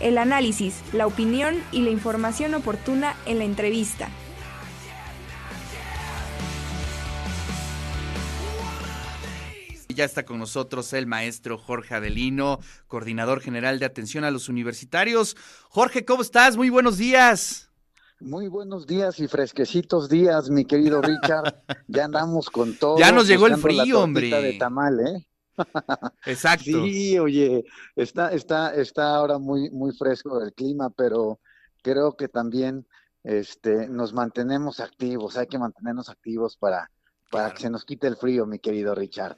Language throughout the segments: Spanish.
el análisis, la opinión y la información oportuna en la entrevista. Ya está con nosotros el maestro Jorge Adelino, coordinador general de atención a los universitarios. Jorge, ¿cómo estás? Muy buenos días. Muy buenos días y fresquecitos días, mi querido Richard. Ya andamos con todo. Ya nos llegó el frío, hombre. de tamal, ¿eh? Exacto. Sí, oye, está, está, está ahora muy, muy fresco el clima, pero creo que también este, nos mantenemos activos. Hay que mantenernos activos para, para que se nos quite el frío, mi querido Richard.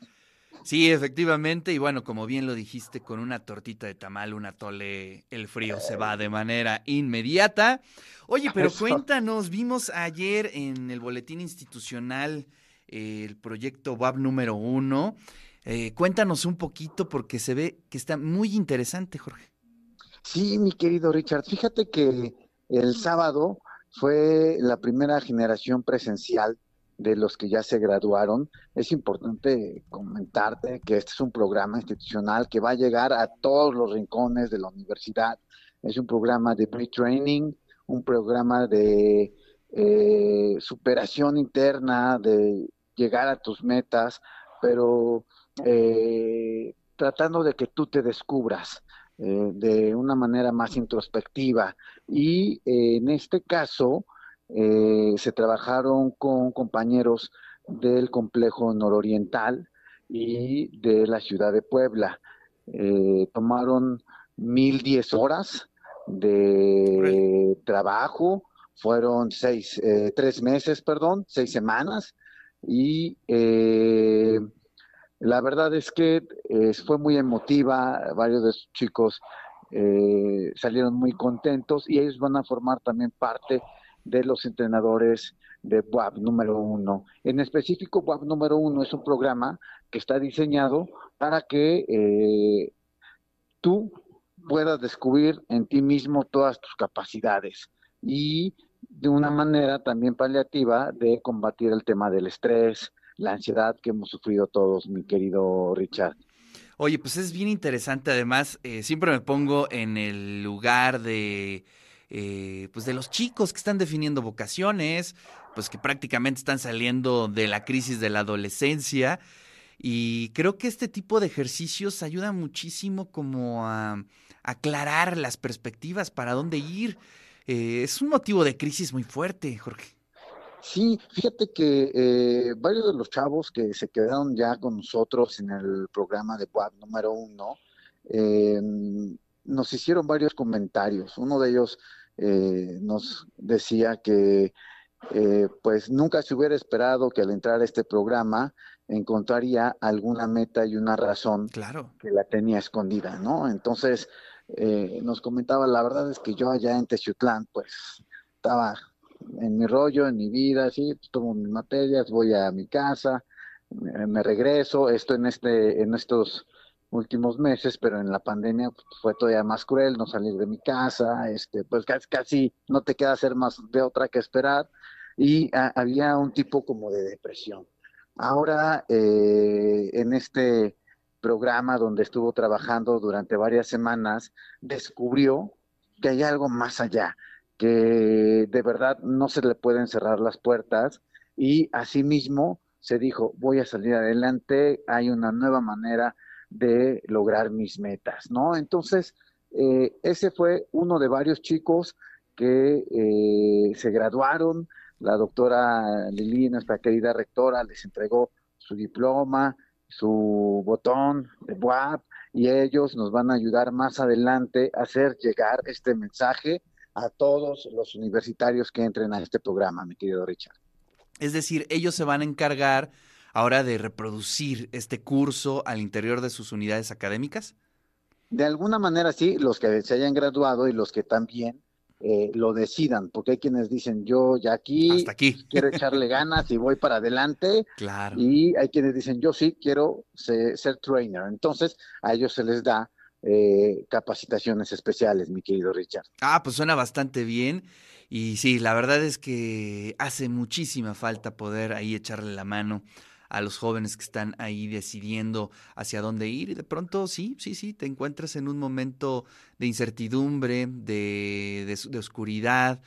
Sí, efectivamente, y bueno, como bien lo dijiste, con una tortita de tamal, una tole, el frío se va de manera inmediata. Oye, pero cuéntanos, vimos ayer en el boletín institucional eh, el proyecto WAP número uno. Eh, cuéntanos un poquito porque se ve que está muy interesante, Jorge. Sí, mi querido Richard, fíjate que el sábado fue la primera generación presencial de los que ya se graduaron, es importante comentarte que este es un programa institucional que va a llegar a todos los rincones de la universidad. Es un programa de pre-training, un programa de eh, superación interna, de llegar a tus metas, pero eh, tratando de que tú te descubras eh, de una manera más introspectiva. Y en este caso, eh, se trabajaron con compañeros del complejo nororiental y de la ciudad de Puebla. Eh, tomaron mil diez horas de trabajo, fueron seis, eh, tres meses, perdón, seis semanas, y la verdad es que fue muy emotiva, varios de esos chicos salieron muy contentos y ellos van a formar también parte de los entrenadores de WAP número uno. En específico, WAP número uno es un programa que está diseñado para que eh, tú puedas descubrir en ti mismo todas tus capacidades y de una manera también paliativa de combatir el tema del estrés, la ansiedad que hemos sufrido todos, mi querido Richard. Oye, pues es bien interesante, además, eh, siempre me pongo en el lugar de eh, pues de los chicos que están definiendo vocaciones, pues que prácticamente están saliendo de la crisis de la adolescencia. Y creo que este tipo de ejercicios ayuda muchísimo como a aclarar las perspectivas para dónde ir. Eh, es un motivo de crisis muy fuerte, Jorge. Sí, fíjate que eh, varios de los chavos que se quedaron ya con nosotros en el programa de WAP número uno, nos hicieron varios comentarios. Uno de ellos eh, nos decía que eh, pues nunca se hubiera esperado que al entrar a este programa encontraría alguna meta y una razón claro. que la tenía escondida, ¿no? Entonces eh, nos comentaba, la verdad es que yo allá en Teciutlán pues estaba en mi rollo, en mi vida, sí, pues, tomo mis materias, voy a mi casa, me, regreso, esto en este, en estos últimos meses, pero en la pandemia fue todavía más cruel no salir de mi casa, este, pues casi, casi no te queda hacer más de otra que esperar y había un tipo como de depresión. Ahora, eh, en este programa donde estuvo trabajando durante varias semanas, descubrió que hay algo más allá, que de verdad no se le pueden cerrar las puertas y asimismo se dijo, voy a salir adelante, hay una nueva manera de lograr mis metas, ¿no? Entonces, eh, ese fue uno de varios chicos que eh, se graduaron. La doctora Lili, nuestra querida rectora, les entregó su diploma, su botón de WAP y ellos nos van a ayudar más adelante a hacer llegar este mensaje a todos los universitarios que entren a este programa, mi querido Richard. Es decir, ellos se van a encargar ahora de reproducir este curso al interior de sus unidades académicas? De alguna manera sí, los que se hayan graduado y los que también eh, lo decidan, porque hay quienes dicen yo ya aquí, quiero echarle ganas y voy para adelante. Claro. Y hay quienes dicen yo sí quiero ser, trainer. Entonces a ellos se les da eh, capacitaciones especiales, mi querido Richard. Ah, pues suena bastante bien. Y sí, la verdad es que hace muchísima falta poder ahí echarle la mano a los jóvenes que están ahí decidiendo hacia dónde ir y de pronto sí, sí, sí, te encuentras en un momento de incertidumbre, de, de, oscuridad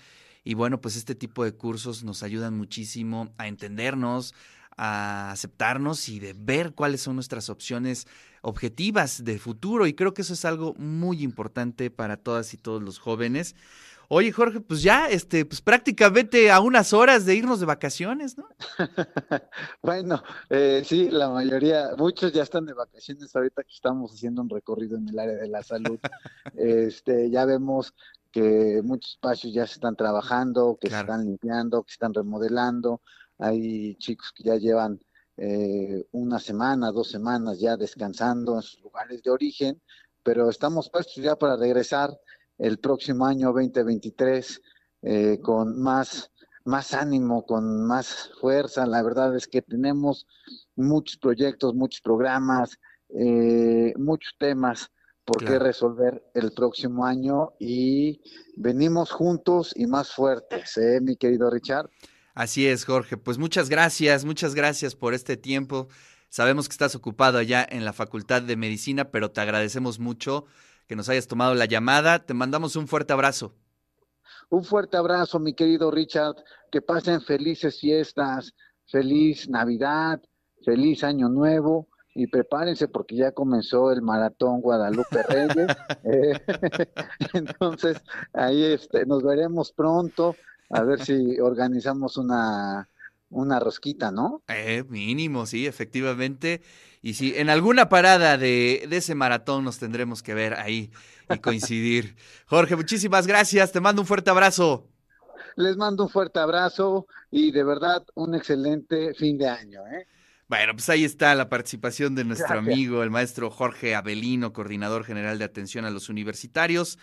y bueno, pues este tipo de cursos nos ayudan muchísimo a entendernos, a aceptarnos y de ver cuáles son nuestras opciones objetivas de futuro y creo que eso es algo muy importante para todas y todos los jóvenes. Oye, Jorge, pues ya, este, pues prácticamente a unas horas de irnos de vacaciones, ¿no? bueno, eh, sí, la mayoría, muchos ya están de vacaciones ahorita que estamos haciendo un recorrido en el área de la salud. este, ya vemos que muchos espacios ya se están trabajando, que se están limpiando, que se están remodelando. Hay chicos que ya llevan eh, una semana, dos semanas ya descansando en sus lugares de origen, pero estamos puestos ya para regresar el próximo año 2023 eh, con más, más ánimo, con más fuerza. La verdad es que tenemos muchos proyectos, muchos programas, eh, muchos temas por qué resolver el próximo año y venimos juntos y más fuertes, ¿eh, mi querido Richard? Así es, Jorge. Pues muchas gracias, muchas gracias por este tiempo. Sabemos que estás ocupado allá en la Facultad de Medicina, pero te agradecemos mucho que nos hayas tomado la llamada. Te mandamos un fuerte abrazo. Un fuerte abrazo, mi querido Richard. Que pasen felices fiestas, feliz Navidad, feliz Año Nuevo y prepárense porque ya comenzó el maratón Guadalupe Reyes. Eh, entonces, ahí este, nos veremos pronto a ver si organizamos una, una rosquita, ¿no? Eh, mínimo, sí, efectivamente. Y si en alguna parada de, de, ese maratón nos tendremos que ver ahí y coincidir. Jorge, muchísimas gracias. Te mando un fuerte abrazo. Les mando un fuerte abrazo y de verdad un excelente fin de año. ¿eh? Bueno, pues ahí está la participación de nuestro amigo, el maestro Jorge Avelino, coordinador general de atención a los universitarios.